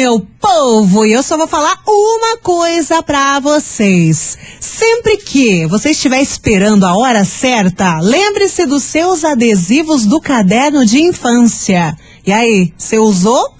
meu povo, e eu só vou falar uma coisa pra vocês. Sempre que você estiver esperando a hora certa, lembre-se dos seus adesivos do caderno de infância. E aí, você usou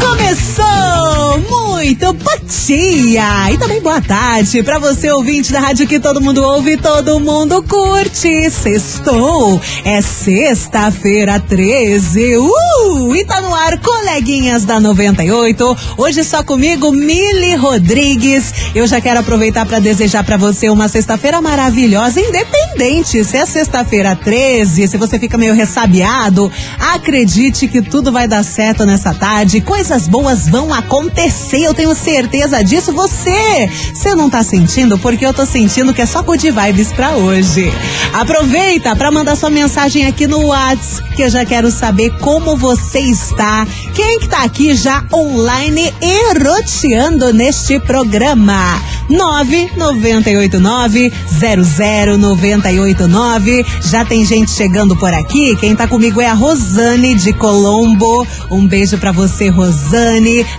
Começou muito bom dia e também boa tarde para você ouvinte da rádio que todo mundo ouve, todo mundo curte. Sextou, é sexta-feira 13. Uh! E tá no ar, coleguinhas da 98. Hoje só comigo, Mili Rodrigues. Eu já quero aproveitar para desejar para você uma sexta-feira maravilhosa, independente se é sexta-feira 13, se você fica meio ressabiado, acredite que tudo vai dar certo nessa tarde. Coisas boas vão acontecer, eu tenho certeza disso. Você, você não tá sentindo? Porque eu tô sentindo que é só good vibes pra hoje. Aproveita para mandar sua mensagem aqui no WhatsApp, que eu já quero saber como você está. Quem que tá aqui já online eroteando neste programa? 998900989. Já tem gente chegando por aqui. Quem tá comigo é a Rosane de Colombo. Um beijo para você, Rosane.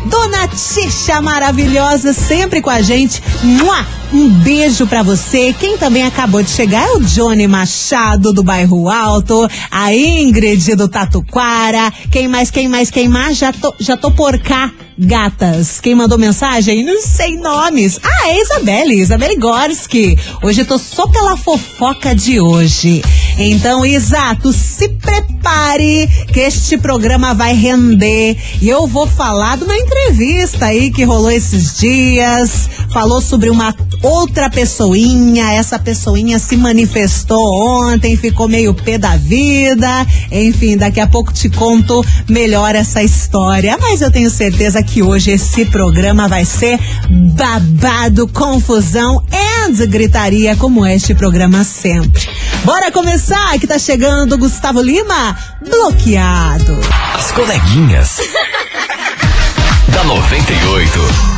Dona Tisha maravilhosa, sempre com a gente. Mua! Um beijo para você. Quem também acabou de chegar é o Johnny Machado do Bairro Alto, a Ingrid do Tatuquara. Quem mais, quem mais, quem mais? Já tô, já tô por cá gatas. Quem mandou mensagem? Não sei nomes. Ah, é Isabelle, Isabelle Gorski. Hoje eu tô só pela fofoca de hoje. Então, exato, se prepare que este programa vai render. E eu vou falar de uma entrevista aí que rolou esses dias. Falou sobre uma outra pessoinha. Essa pessoinha se manifestou ontem, ficou meio pé da vida. Enfim, daqui a pouco te conto melhor essa história. Mas eu tenho certeza que hoje esse programa vai ser babado, confusão e gritaria, como este programa sempre. Bora começar, que tá chegando Gustavo Lima, bloqueado. As coleguinhas. da 98.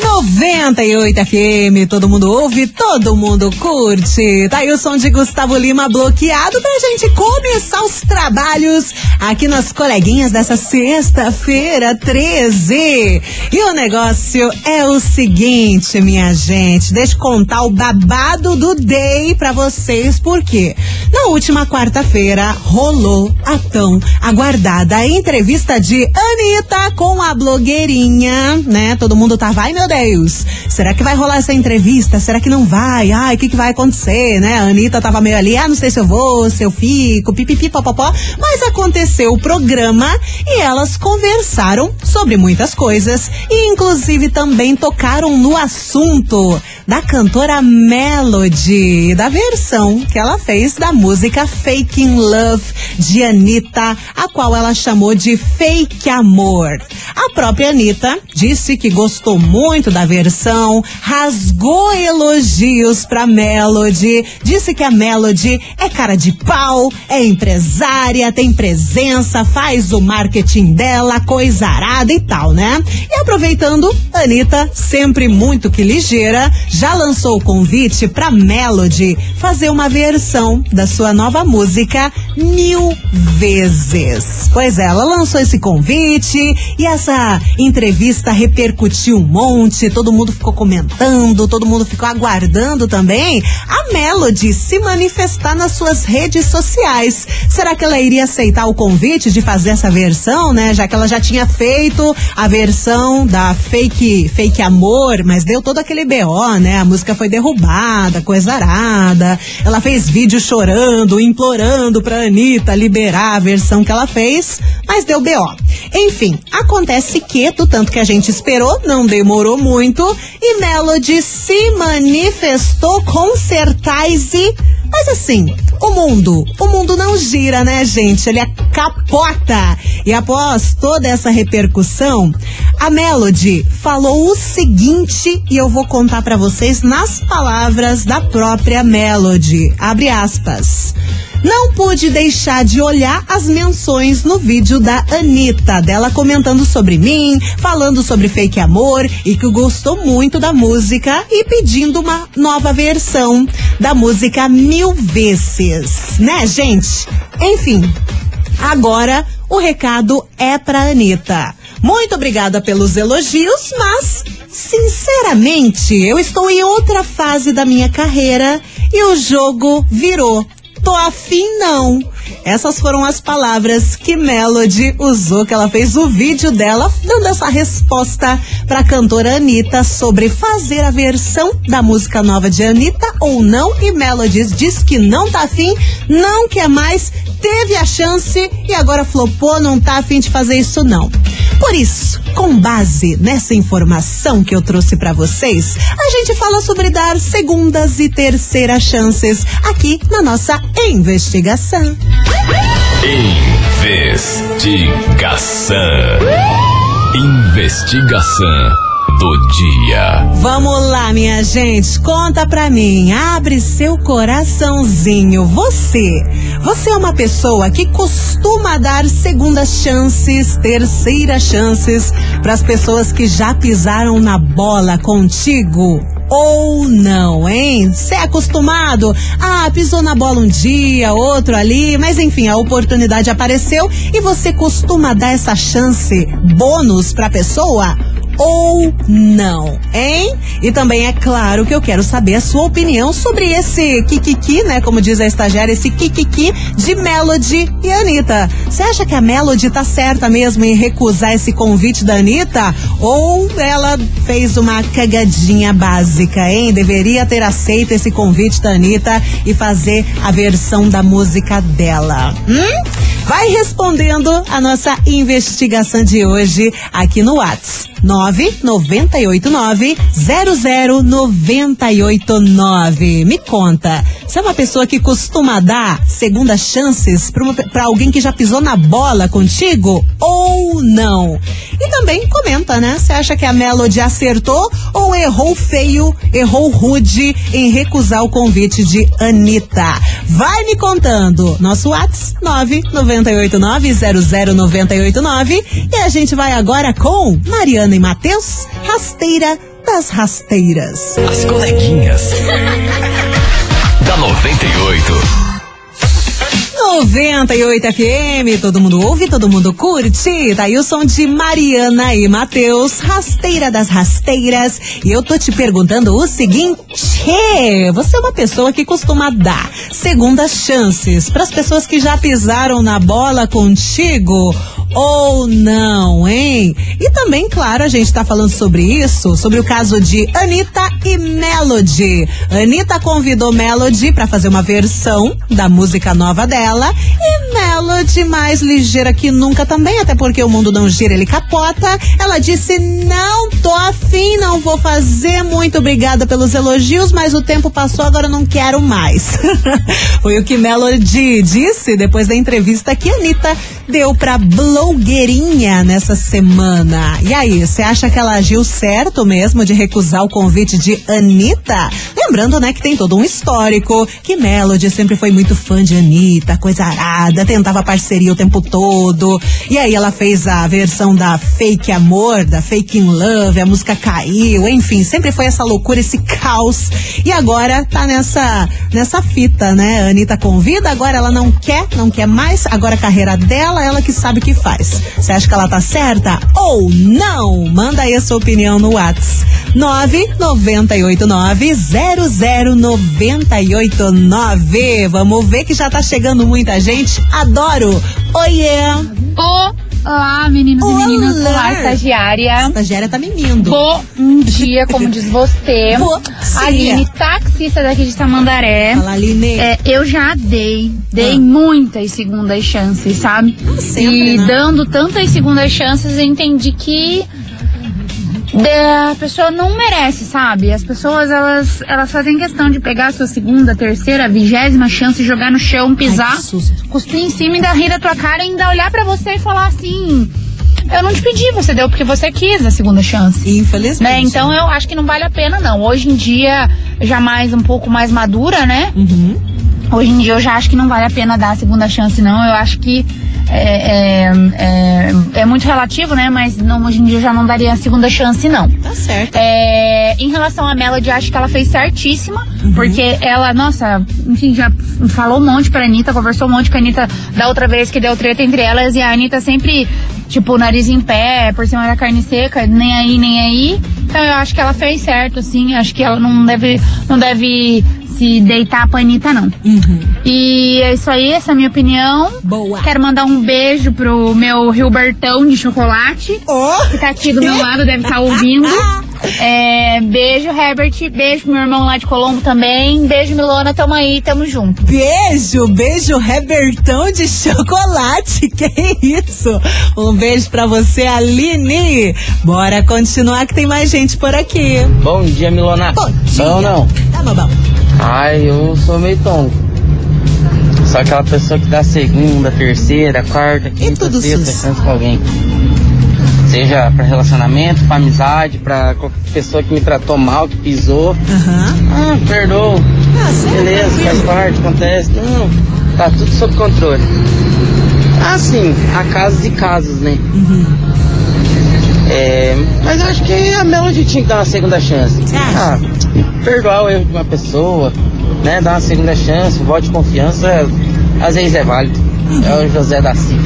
98 FM, todo mundo ouve, todo mundo curte. Tá aí o som de Gustavo Lima bloqueado pra gente começar os trabalhos aqui nas coleguinhas dessa sexta-feira 13. E o negócio é o seguinte, minha gente, deixa eu contar o babado do day pra vocês, porque na última quarta-feira rolou a tão aguardada entrevista de Anitta com a blogueirinha, né? Todo mundo tava, ai meu Deus, será que vai rolar essa entrevista? Será que não vai? Ai, o que, que vai acontecer, né? A Anitta tava meio ali, ah, não sei se eu vou, se eu fico, pipipi, popopó. Mas aconteceu o programa e elas conversaram sobre muitas coisas e inclusive também tocaram no assunto da cantora Melody, da versão que ela fez da música Faking Love de Anitta, a qual ela chamou de Fake Amor. A própria Anitta disse que gostou muito da versão, rasgou elogios pra Melody, disse que a Melody é cara de pau, é empresária, tem presença, faz o marketing dela, coisa arada e tal, né? E aproveitando, Anitta, sempre muito que ligeira, já lançou o convite pra Melody fazer uma versão da sua nova música mil vezes. Pois é, ela lançou esse convite e essa entrevista repercutiu um monte, todo mundo ficou comentando, todo mundo ficou aguardando também a Melody se manifestar nas suas redes sociais. Será que ela iria aceitar o convite de fazer essa versão, né? Já que ela já tinha feito a versão da fake, fake amor, mas deu todo aquele BO, né? A música foi derrubada, coisa arada. Ela fez vídeo chorando, implorando pra Anitta liberar a versão que ela fez, mas deu BO. Enfim, acontece que, do tanto que a gente esperou, não demorou muito, e Melody se manifestou com certeza Mas assim, o mundo, o mundo não gira, né, gente? Ele é capota. E após toda essa repercussão, a Melody falou o seguinte e eu vou contar para vocês nas palavras da própria Melody. Abre aspas. Não pude deixar de olhar as menções no vídeo da Anitta, dela comentando sobre mim, falando sobre fake amor e que gostou muito da música e pedindo uma nova versão da música mil vezes. Né, gente? Enfim, agora o recado é pra Anitta. Muito obrigada pelos elogios, mas, sinceramente, eu estou em outra fase da minha carreira e o jogo virou tô afim não. Essas foram as palavras que Melody usou, que ela fez o vídeo dela dando essa resposta pra cantora Anitta sobre fazer a versão da música nova de Anitta ou não. E Melody diz que não tá afim, não quer mais, teve a chance e agora flopou, não tá afim de fazer isso não. Por isso, com base nessa informação que eu trouxe para vocês, a gente fala sobre dar segundas e terceiras chances aqui na nossa investigação. Investigação. Investigação do dia. Vamos lá, minha gente, conta pra mim, abre seu coraçãozinho. Você, você é uma pessoa que costuma dar segundas chances, terceiras chances para as pessoas que já pisaram na bola contigo? ou não, hein? Você é acostumado? Ah, pisou na bola um dia, outro ali, mas enfim, a oportunidade apareceu e você costuma dar essa chance bônus pra pessoa? Ou não, hein? E também é claro que eu quero saber a sua opinião sobre esse kikiki, né? Como diz a estagiária, esse kikiki de Melody e Anitta. Você acha que a Melody tá certa mesmo em recusar esse convite da Anitta? Ou ela fez uma cagadinha básica, hein? Deveria ter aceito esse convite da Anitta e fazer a versão da música dela. Hum? Vai respondendo a nossa investigação de hoje aqui no WhatsApp. 998900989. Me conta, você é uma pessoa que costuma dar segundas chances para alguém que já pisou na bola contigo ou não? E também comenta, né? Você acha que a Melody acertou ou errou feio, errou rude em recusar o convite de Anitta? Vai me contando. Nosso WhatsApp 998900989 e a gente vai agora com Mariana e Matheus, rasteira das rasteiras. As coleguinhas. da 98. 98 FM, todo mundo ouve, todo mundo curte. Tá aí o som de Mariana e Matheus, rasteira das rasteiras. E eu tô te perguntando o seguinte: você é uma pessoa que costuma dar segundas chances para as pessoas que já pisaram na bola contigo? Ou não, hein? E também, claro, a gente tá falando sobre isso, sobre o caso de Anitta e Melody. Anitta convidou Melody para fazer uma versão da música nova dela e Melody, mais ligeira que nunca também, até porque o mundo não gira, ele capota. Ela disse: Não tô afim, não vou fazer. Muito obrigada pelos elogios, mas o tempo passou, agora não quero mais. Foi o que Melody disse depois da entrevista que Anitta deu pra blogueirinha nessa semana. E aí, você acha que ela agiu certo mesmo de recusar o convite de Anitta? Lembrando, né, que tem todo um histórico, que Melody sempre foi muito fã de Anitta, coisa arada, tentava parceria o tempo todo. E aí ela fez a versão da Fake Amor, da Fake in Love, a música caiu, enfim, sempre foi essa loucura, esse caos. E agora tá nessa nessa fita, né? A Anitta convida, agora ela não quer, não quer mais, agora a carreira dela, ela que sabe o que faz. Você acha que ela tá certa ou não? Manda aí a sua opinião no WhatsApp. 998900989. Vamos ver que já tá chegando muita gente. Adoro. Oiê. Olá, meninos Olá. e meninas. Olá, estagiária. Estagiária tá menindo. Bom dia, como diz você. Aline, taxista daqui de Tamandaré. Fala, Aline. É, eu já dei, dei ah. muitas segundas chances, sabe? Sempre, e né? dando tantas segundas chances, eu entendi que A pessoa não merece, sabe? As pessoas, elas, elas fazem questão de pegar a sua segunda, terceira, vigésima chance, jogar no chão, pisar, Ai, cuspir em cima e ainda rir da tua cara e ainda olhar pra você e falar assim: Eu não te pedi, você deu porque você quis a segunda chance. Infelizmente. Né? Então eu acho que não vale a pena, não. Hoje em dia, já mais um pouco mais madura, né? Uhum. Hoje em dia eu já acho que não vale a pena dar a segunda chance, não. Eu acho que é, é, é, é muito relativo, né? Mas não, hoje em dia eu já não daria a segunda chance, não. Tá certo. É, em relação à Melody, acho que ela fez certíssima, porque ela, nossa, enfim, já falou um monte pra Anitta, conversou um monte com a Anitta da outra vez que deu treta entre elas, e a Anitta sempre, tipo, nariz em pé, por cima da carne seca, nem aí, nem aí. Então eu acho que ela fez certo, assim, acho que ela não deve, não deve se deitar pra Anitta, não. Uhum. E é isso aí, essa é a minha opinião. Boa. Quero mandar um beijo pro meu Gilbertão de chocolate Oh, que tá aqui do meu lado, deve estar ouvindo. É, beijo, Herbert. Beijo pro meu irmão lá de Colombo também. Beijo, Milona. Tamo aí, tamo junto. beijo, beijo, Rebertão de chocolate. Que isso? Um beijo pra você, Aline. Bora continuar que tem mais gente por aqui. Bom dia, Milona. Bom dia. Não, não. Tá bom. Ai, eu sou meio tonto. Só aquela pessoa que dá segunda, terceira, quarta, quinta, sexta chance com alguém. Seja pra relacionamento, pra amizade, pra qualquer pessoa que me tratou mal, que pisou. Aham. Ah, perdoa. Ah, sim, Beleza, faz parte, acontece. Não, tá tudo sob controle. Ah, sim, há casos e casos, né? Uhum. É, mas acho que a Melody tinha que dar uma segunda chance. Ah, perdoar o erro de uma pessoa, né? Dar uma segunda chance, um voto de confiança, às vezes é válido. É o José da SIC.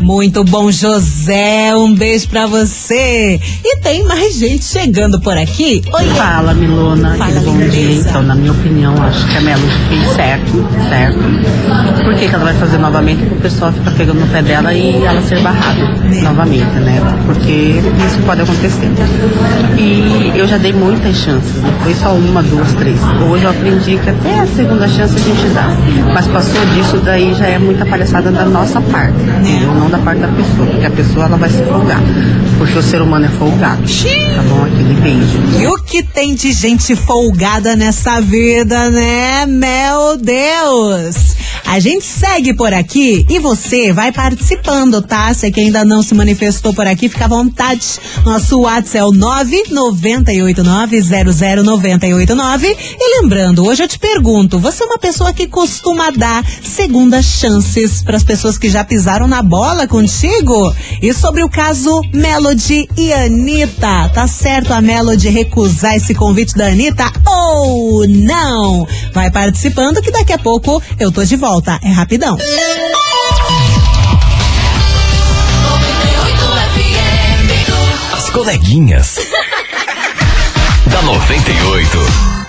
Muito bom, José. Um beijo pra você. E tem mais gente chegando por aqui. Oi, Fala, Milona. Fala, bom dia. Então, na minha opinião, acho que a Melody fez certo, certo. Por que, que ela vai fazer novamente? Porque o pessoal fica pegando no pé dela e ela ser barrada novamente, né? Porque isso pode acontecer. E eu já dei muitas chances, não foi só uma, duas, três. Hoje eu aprendi que até a segunda chance a gente dá. Mas passou disso, daí já é muita palhaçada da nossa parte, entendeu? Não da parte da pessoa, porque a pessoa ela vai se folgar. Porque o ser humano é folgado. Tá bom? Aquele beijo. E o que tem de gente folgada nessa vida, né? Meu Deus! A gente segue por aqui e você vai participando, tá? Você que ainda não se manifestou por aqui, fica à vontade. Nosso WhatsApp é o 998900989. E lembrando, hoje eu te pergunto, você é uma pessoa que costuma dar segundas chances para as pessoas que já pisaram na bola contigo? E sobre o caso Melody e Anitta, tá certo a Melody recusar esse convite da Anitta ou não? Vai participando que daqui a pouco eu tô de volta. É rapidão. As coleguinhas. da 98.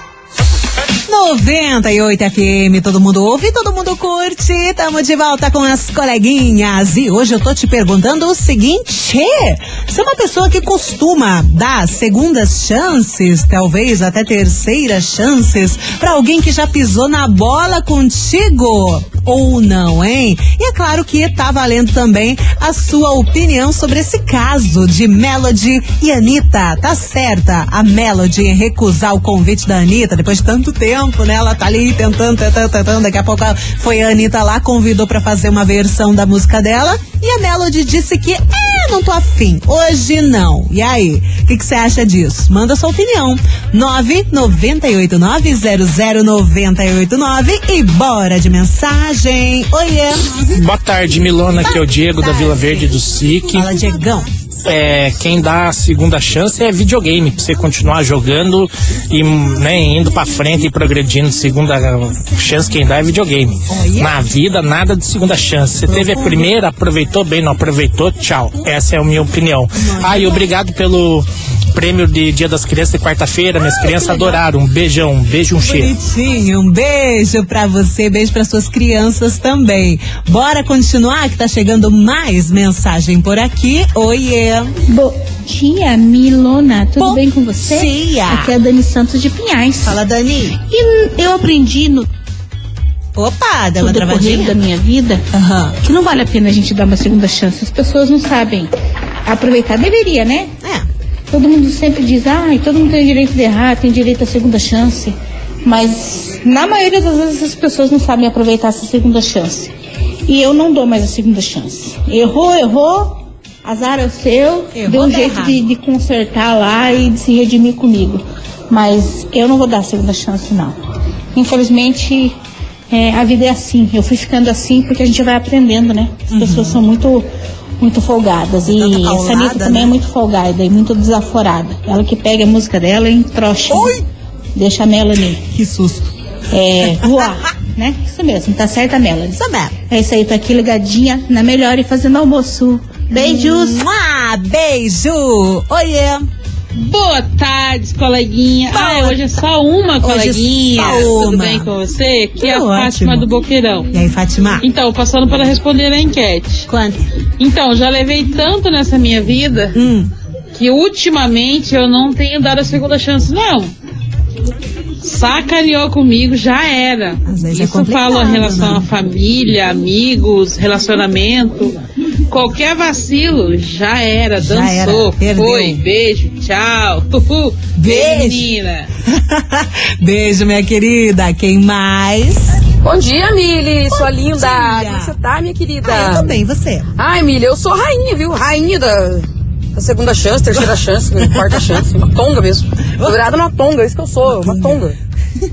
98 FM, todo mundo ouve, todo mundo curte. Tamo de volta com as coleguinhas. E hoje eu tô te perguntando o seguinte: você é uma pessoa que costuma dar segundas chances, talvez até terceiras chances, pra alguém que já pisou na bola contigo? Ou não, hein? E é claro que tá valendo também a sua opinião sobre esse caso de Melody e Anitta. Tá certa a Melody recusar o convite da Anitta depois de tanto tempo, né? Ela tá ali tentando, tentando, tentando. Daqui a pouco foi a Anitta lá, convidou pra fazer uma versão da música dela. E a Melody disse que, é, não tô afim. Hoje não. E aí? O que você acha disso? Manda sua opinião. 998900989 e bora de mensagem. Oiê. Boa tarde, Milona, aqui é o Diego da Vila Verde do SIC. Fala, Diegão. É, quem dá a segunda chance é videogame, pra você continuar jogando e né, indo pra frente e progredindo. Segunda chance quem dá é videogame. Na vida, nada de segunda chance. Você teve a primeira, aproveitou bem, não aproveitou, tchau. Essa é a minha opinião. Ah, e obrigado pelo prêmio de Dia das Crianças de quarta-feira. Minhas crianças adoraram. Um beijão, um beijo, um cheiro. Bonitinho, um beijo pra você, beijo para suas crianças também. Bora continuar que tá chegando mais mensagem por aqui. Oiê. Bom dia, Milona. Tudo Bom bem com você? dia. Aqui é a Dani Santos de Pinhais. Fala, Dani. E eu aprendi no Opa, deu uma decorrer da travadinha? minha vida Aham. que não vale a pena a gente dar uma segunda chance. As pessoas não sabem aproveitar. Deveria, né? É. Todo mundo sempre diz, ai, todo mundo tem direito de errar, tem direito à segunda chance. Mas na maioria das vezes as pessoas não sabem aproveitar essa segunda chance. E eu não dou mais a segunda chance. Errou, errou, azar é o seu, Errou, deu um tá jeito de, de consertar lá e de se redimir comigo. Mas eu não vou dar a segunda chance, não. Infelizmente, é, a vida é assim. Eu fui ficando assim porque a gente vai aprendendo, né? As pessoas são muito, muito folgadas. E essa paulada, Anitta também né? é muito folgada e muito desaforada. Ela que pega a música dela e entrocha. Deixa a Melanie Que susto. é, voar, né? Isso mesmo, tá certa, Melanie. Isso mesmo. É isso aí, tô aqui ligadinha na melhor e fazendo almoço. Beijos! Mua, beijo. Oiê. Boa tarde, coleguinha. Boa Ah, hoje é só uma Hoje coleguinha. só Tudo uma. bem com você? Que é a Tudo Fátima ótimo. do Boqueirão. E aí, Fátima? Então, passando para responder a enquete. Quanto? Então, já levei tanto nessa minha vida Hum. que ultimamente eu não tenho dado a segunda chance, não. Sacaneou comigo, já era. Às vezes é Isso complicado, falo em relação né? à família, amigos, relacionamento. Qualquer vacilo, já era. Já Dançou, era, foi, beijo, tchau. Uhul. Beijo. menina. beijo, minha querida. Quem mais? Bom dia, Mili, sua linda. dia. Como você tá, minha querida? Ah, eu tô bem, você? Ai, Mili, eu sou rainha, viu? Rainha da, da segunda chance, terceira chance, quarta chance. Uma tonga mesmo. Tô virada numa tonga, é isso que eu sou, uma tonga.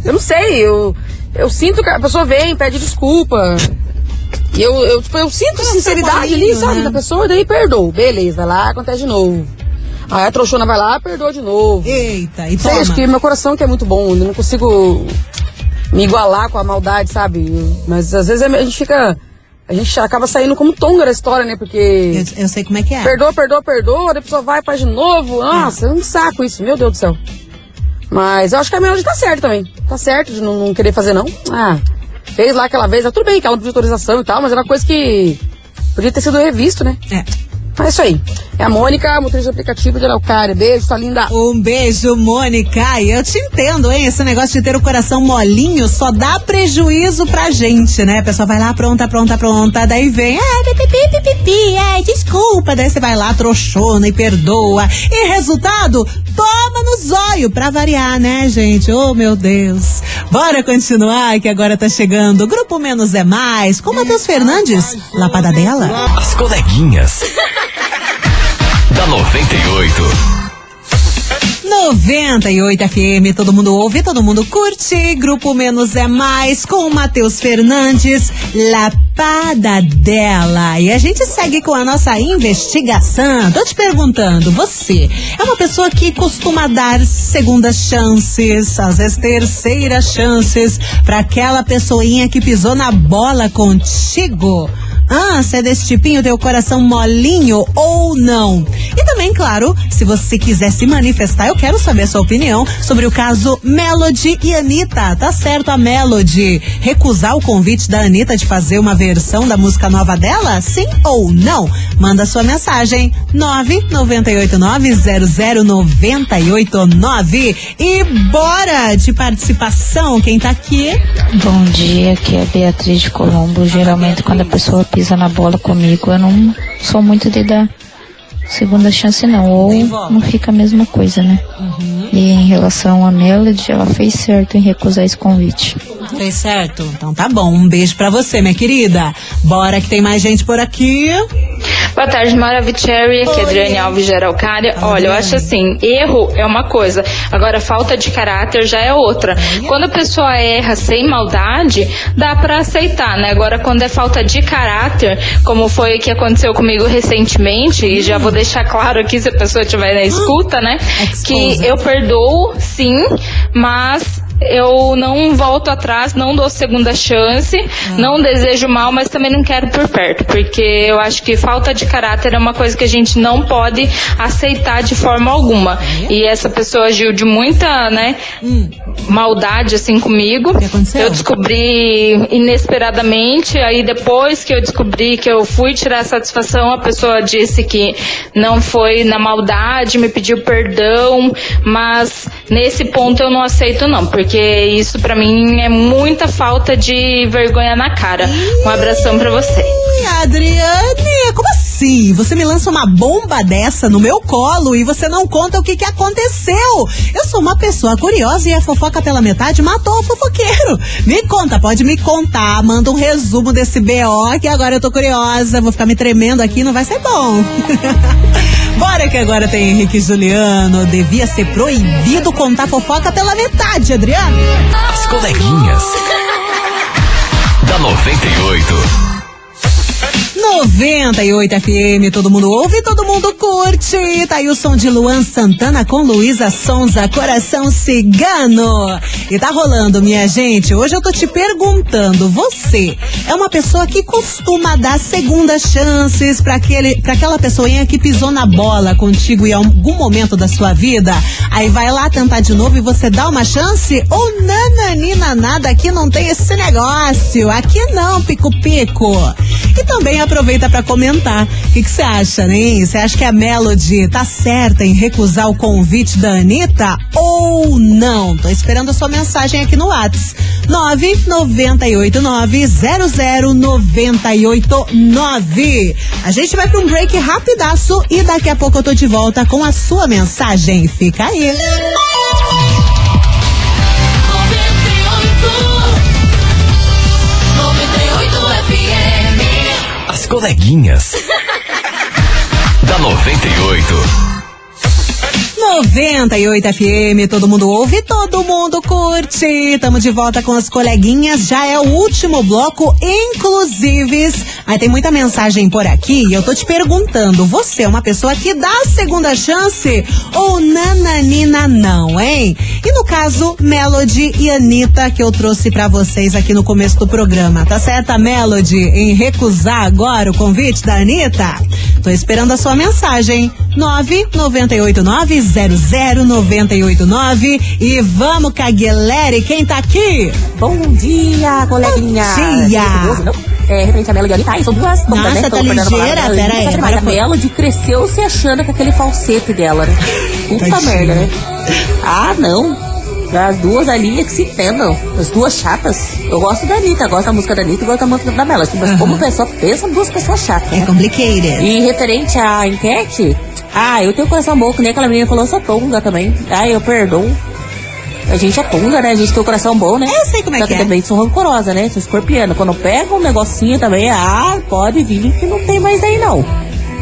Eu não sei, eu, eu sinto que a pessoa vem, pede desculpa. E eu, eu, tipo, eu sinto sinceridade ali, molinho, sabe, né? da pessoa, daí perdoa. Beleza, vai lá, acontece de novo. Aí a trouxona vai lá, perdoa de novo. Eita, e Sei, toma. acho que meu coração que é muito bom, eu não consigo me igualar com a maldade, sabe? Mas às vezes a gente fica. A gente acaba saindo como tonga da história, né? Porque. Eu, eu sei como é que é. Perdoa, perdoa, perdoa, a pessoa vai, faz de novo. Nossa, é um saco isso, meu Deus do céu. Mas eu acho que a Melody tá certo também. Tá certo de não, não querer fazer, não. Ah, fez lá aquela vez, ah, tudo bem que ela não pediu autorização e tal, mas era uma coisa que podia ter sido revisto, né? É. É isso aí. É a Mônica, motorista de aplicativo de Araucária. Beijo, sua linda. Um beijo, Mônica. E eu te entendo, hein? Esse negócio de ter o coração molinho só dá prejuízo pra gente, né? A pessoa vai lá, pronta, pronta, pronta. Daí vem, ah, pipipi, pipipi, é, desculpa. Daí você vai lá, trouxona e perdoa. E resultado, toma no zóio pra variar, né, gente? Oh, meu Deus. Bora continuar, que agora tá chegando. o Grupo Menos é Mais, com Matheus Fernandes, Lapada dela. As coleguinhas. Da 98. 98 FM, todo mundo ouve, todo mundo curte. Grupo Menos é Mais com Matheus Fernandes, Lapada dela. E a gente segue com a nossa investigação. Tô te perguntando, você é uma pessoa que costuma dar segundas chances, às vezes terceiras chances, para aquela pessoinha que pisou na bola contigo? Ah, se é desse tipinho, teu coração molinho ou não? E também, claro, se você quiser se manifestar, eu quero saber a sua opinião sobre o caso Melody e Anitta. Tá certo a Melody recusar o convite da Anitta de fazer uma versão da música nova dela? Sim ou não? Manda sua mensagem 998900989 e bora de participação. Quem tá aqui? Bom dia, aqui é Beatriz de Colombo. Geralmente quando a pessoa pisa na bola comigo, eu não sou muito de dar segunda chance não, ou não fica a mesma coisa, né? E em relação a Melody, ela fez certo em recusar esse convite. Fez certo? Então tá bom. Um beijo pra você, minha querida. Bora que tem mais gente por aqui. Boa tarde, Maravicherry. Aqui é Adriane Alves de Araucária. Olha, eu acho assim, erro é uma coisa, agora falta de caráter já é outra. Quando a pessoa erra sem maldade, dá pra aceitar, né? Agora, quando é falta de caráter, como foi o que aconteceu comigo recentemente, e já vou deixar claro aqui se a pessoa estiver na escuta, né? Que eu perdoo, sim, mas eu não volto atrás, não dou segunda chance, não desejo mal, mas também não quero por perto, porque eu acho que falta de caráter é uma coisa que a gente não pode aceitar de forma alguma. E essa pessoa agiu de muita, né, maldade assim comigo. Eu descobri inesperadamente, aí depois que eu descobri que eu fui tirar a satisfação, a pessoa disse que não foi na maldade, me pediu perdão, mas nesse ponto eu não aceito não, porque isso pra mim é muita falta de vergonha na cara. Um abração pra você. Ih, Adriane, como assim? assim? Você me lança uma bomba dessa no meu colo e você não conta o que, que aconteceu. Eu sou uma pessoa curiosa e a fofoca pela metade matou o fofoqueiro. Me conta, pode me contar. Manda um resumo desse BO que agora eu tô curiosa. Vou ficar me tremendo aqui, não vai ser bom. Bora que agora tem Henrique e Juliano. Devia ser proibido contar fofoca pela metade, Adriano. As coleguinhas. da 98. 98 FM, todo mundo ouve, todo mundo curte. Tá aí o som de Luan Santana com Luísa Sonza, Coração Cigano. E tá rolando, minha gente. Hoje eu tô te perguntando, você é uma pessoa que costuma dar segundas chances para aquele, para aquela pessoinha que pisou na bola contigo em algum momento da sua vida? Aí vai lá tentar de novo e você dá uma chance? Ou nananina nada, aqui não tem esse negócio. Aqui não, pico-pico. E também aproveita para comentar. O que você acha, né? Você acha que a Melody tá certa em recusar o convite da Anitta ou não? Tô esperando a sua mensagem aqui no WhatsApp. 998900989. A gente vai para um break rapidaço e daqui a pouco eu tô de volta com a sua mensagem. Fica aí. Coleguinhas. da 98. 98 FM, todo mundo ouve, todo mundo curte. Tamo de volta com as coleguinhas, já é o último bloco, inclusive. Aí tem muita mensagem por aqui e eu tô te perguntando, você é uma pessoa que dá segunda chance ou nananina não, hein? E no caso, Melody e Anitta, que eu trouxe para vocês aqui no começo do programa, tá certa, Melody, em recusar agora o convite da Anitta? Tô esperando a sua mensagem. 998900989 e vamos, Caguelere, quem tá aqui? Bom dia, coleguinha. Bom dia. É, referente a Melody Anitta, ai, são duas bombas, Nossa, né? tá ligeira, palavra. pera aí, Mas agora a. Melody cresceu se achando com aquele falsete dela, né? Puta merda, né? Ah, não. As duas ali que se entendam. As duas chatas. Eu gosto da Anitta, gosto da música da Anitta e gosto da música da Melody. Mas como pessoa, pensa duas pessoas chatas. É né? complicated. E referente à enquete, ah, eu tenho coração bom, que nem aquela menina falou, eu sou tonga também. Ah, eu perdoo. A gente é tonga, né? A gente tem o coração bom, né? Eu sei como é Só que que é. também sou rancorosa, né? Sou escorpiana. Quando pega um negocinho também, ah, pode vir que não tem mais aí não.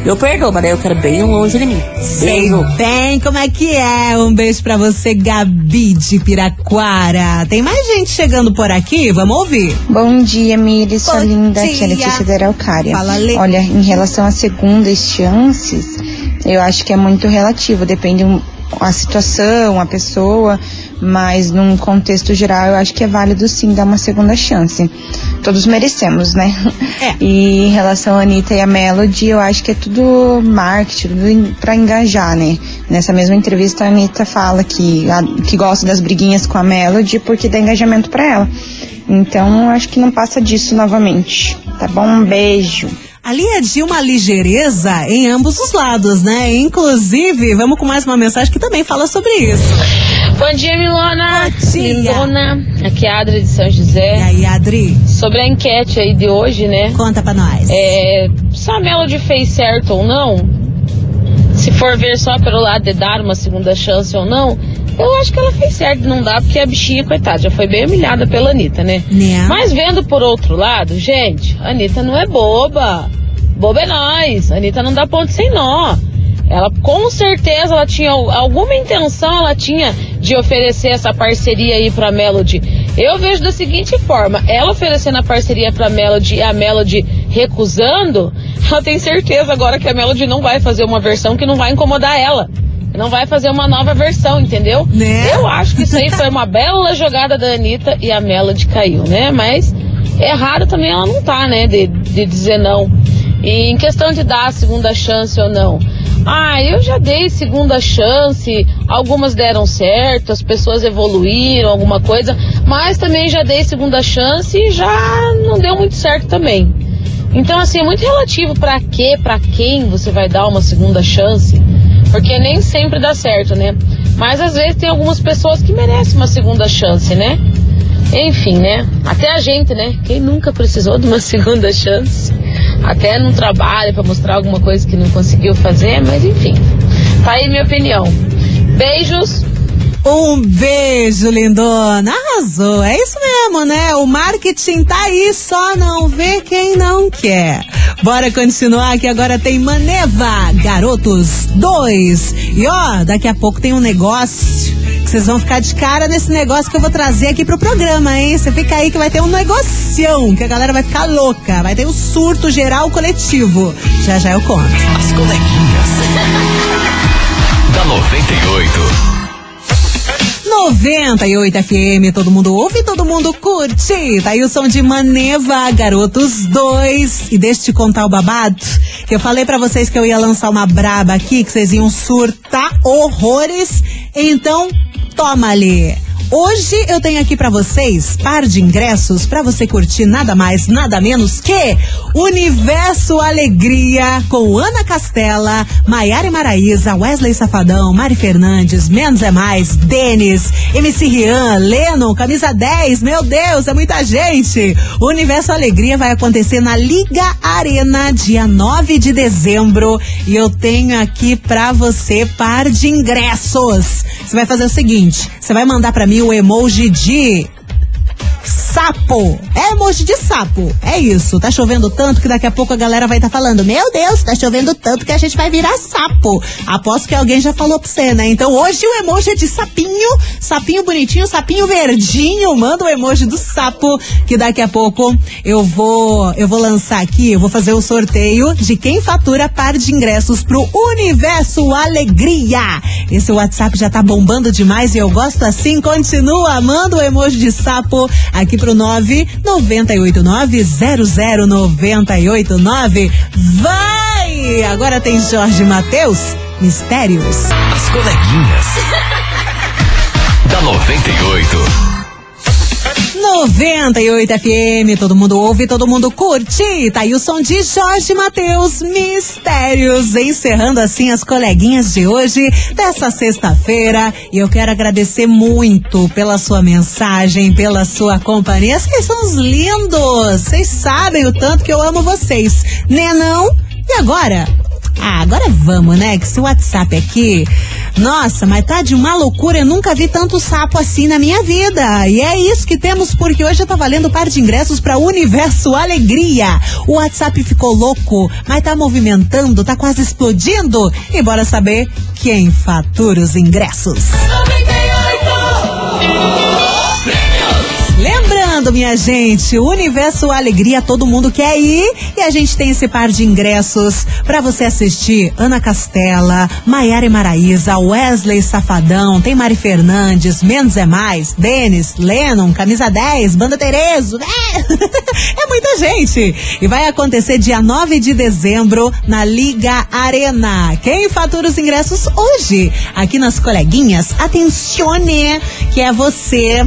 Eu perdoo, mas daí eu quero bem longe de mim. Sei Beijo. bem como é que é. Um beijo pra você, Gabi de Piraquara. Tem mais gente chegando por aqui? Vamos ouvir. Bom dia, Miri, sua Bom linda. Aqui é a dia. Letícia da Araucária. Fala, Lê. Olha, em relação às segundas chances, eu acho que é muito relativo. Depende a situação, a pessoa, mas num contexto geral, eu acho que é válido sim dar uma segunda chance. Todos merecemos, né? É. E em relação à Anitta e a Melody, eu acho que é tudo marketing, tudo pra engajar, né? Nessa mesma entrevista, a Anitta fala que, a- que gosta das briguinhas com a Melody porque dá engajamento pra ela. Então, eu acho que não passa disso novamente. Tá bom? Um beijo. Ali é de uma ligeireza em ambos os lados, né? Inclusive, vamos com mais uma mensagem que também fala sobre isso. Bom dia, Milona. Bom dia. Lindona. Aqui é a Adri de São José. E aí, Adri, Sobre a enquete aí de hoje, né? conta pra nós. É, se a Melody fez certo ou não, se for ver só pelo lado de dar uma segunda chance ou não, eu acho que ela fez certo não dar, porque a bichinha, coitada, já foi bem humilhada pela Anitta, né? Né? Mas vendo por outro lado, gente, a Anitta não é boba. Boba é nós. Anitta não dá ponto sem nó. Ela com certeza ela tinha al- alguma intenção, ela tinha de oferecer essa parceria aí pra Melody. Eu vejo da seguinte forma, ela oferecendo a parceria pra Melody e a Melody recusando, eu tenho certeza agora que a Melody não vai fazer uma versão que não vai incomodar ela. Não vai fazer uma nova versão, entendeu? Né? Eu acho que isso aí foi uma bela jogada da Anitta e a Melody caiu, né? Mas errado também ela não tá, né? De, de dizer não. Em questão de dar a segunda chance ou não. Ah, eu já dei segunda chance, algumas deram certo, as pessoas evoluíram, alguma coisa, mas também já dei segunda chance e já não deu muito certo também. Então, assim, é muito relativo pra quê, pra quem você vai dar uma segunda chance, porque nem sempre dá certo, né? Mas às vezes tem algumas pessoas que merecem uma segunda chance, né? Enfim, né? Até a gente, né? Quem nunca precisou de uma segunda chance? Até no trabalho para mostrar alguma coisa que não conseguiu fazer, mas enfim. Tá aí minha opinião. Beijos. Um beijo, lindona. Arrasou. É isso mesmo, né? O marketing tá aí, só não vê quem não quer. Bora continuar que agora tem Maneva Garotos 2. E ó, daqui a pouco tem um negócio vocês vão ficar de cara nesse negócio que eu vou trazer aqui pro programa, hein? Você fica aí que vai ter um negocião, que a galera vai ficar louca. Vai ter um surto geral coletivo. Já já eu conto. As coleguinhas. da 98. 98 FM, todo mundo ouve, todo mundo curte. Tá aí o som de Maneva, Garotos 2. E deixa eu te contar o babado, que eu falei pra vocês que eu ia lançar uma braba aqui, que vocês iam surtar horrores. Então, toma ali. Hoje eu tenho aqui pra vocês par de ingressos pra você curtir nada mais, nada menos que Universo Alegria com Ana Castela, Maiara Maraíza, Wesley Safadão, Mari Fernandes, Menos é Mais, Denis, MC Rian, Lennon, Camisa 10, meu Deus, é muita gente. Universo Alegria vai acontecer na Liga Arena, dia 9 de dezembro. E eu tenho aqui pra você par de ingressos. Você vai fazer o seguinte: você vai mandar pra mim o emoji de sapo. É emoji de sapo. É isso. Tá chovendo tanto que daqui a pouco a galera vai estar tá falando: Meu Deus, tá chovendo tanto que a gente vai virar sapo. Aposto que alguém já falou pra você, né? Então hoje o emoji é de sapinho, sapinho bonitinho, sapinho verdinho. Manda o emoji do sapo que daqui a pouco eu vou eu vou lançar aqui, eu vou fazer o sorteio de quem fatura par de ingressos pro Universo Alegria. Esse WhatsApp já tá bombando demais e eu gosto assim. Continua, manda o emoji de sapo aqui pro 998900989. Vai! Agora tem Jorge Matheus, Mistérios. As coleguinhas. da 98. 98 FM, todo mundo ouve, todo mundo curte. Tá aí o som de Jorge Matheus, Mistérios, encerrando assim as coleguinhas de hoje, dessa sexta-feira. E eu quero agradecer muito pela sua mensagem, pela sua companhia. Vocês são os lindos, vocês sabem o tanto que eu amo vocês, né não? E agora? Ah, agora vamos, né? Que esse WhatsApp aqui. Nossa, mas tá de uma loucura. Eu nunca vi tanto sapo assim na minha vida. E é isso que temos, porque hoje tô valendo par de ingressos para Universo Alegria. O WhatsApp ficou louco, mas tá movimentando, tá quase explodindo. E bora saber quem fatura os ingressos. Minha gente, Universo Alegria, todo mundo quer ir. E a gente tem esse par de ingressos para você assistir Ana Castela, Maiara Maraíza, Wesley Safadão, tem Mari Fernandes, Menos é Mais, Denis, Lennon, Camisa 10, Banda Terezo. É, é muita gente. E vai acontecer dia 9 de dezembro na Liga Arena. Quem fatura os ingressos hoje? Aqui nas coleguinhas, atencione, que é você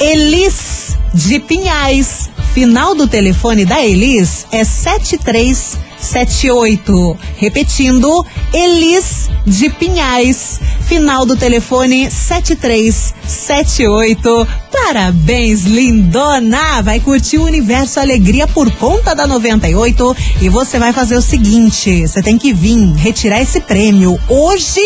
Elis de Pinhais. Final do telefone da Elis é 7378. Repetindo, Elis de Pinhais. Final do telefone 7378. Parabéns, lindona! Vai curtir o Universo Alegria por conta da 98 e você vai fazer o seguinte: você tem que vir retirar esse prêmio hoje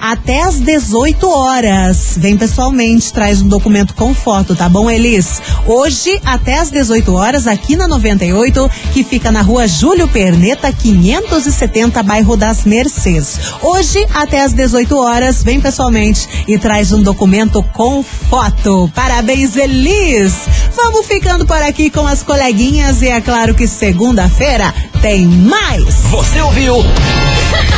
até às 18 horas. Vem pessoalmente, traz um documento com foto, tá bom, Elis? Hoje, até às 18 horas, aqui na 98, que fica na rua Júlio Perneta, 570, bairro das Mercês. Hoje, até às 18 horas, vem pessoalmente e traz um documento com foto. Parabéns, Elis! Vamos ficando por aqui com as coleguinhas e é claro que segunda-feira tem mais. Você ouviu?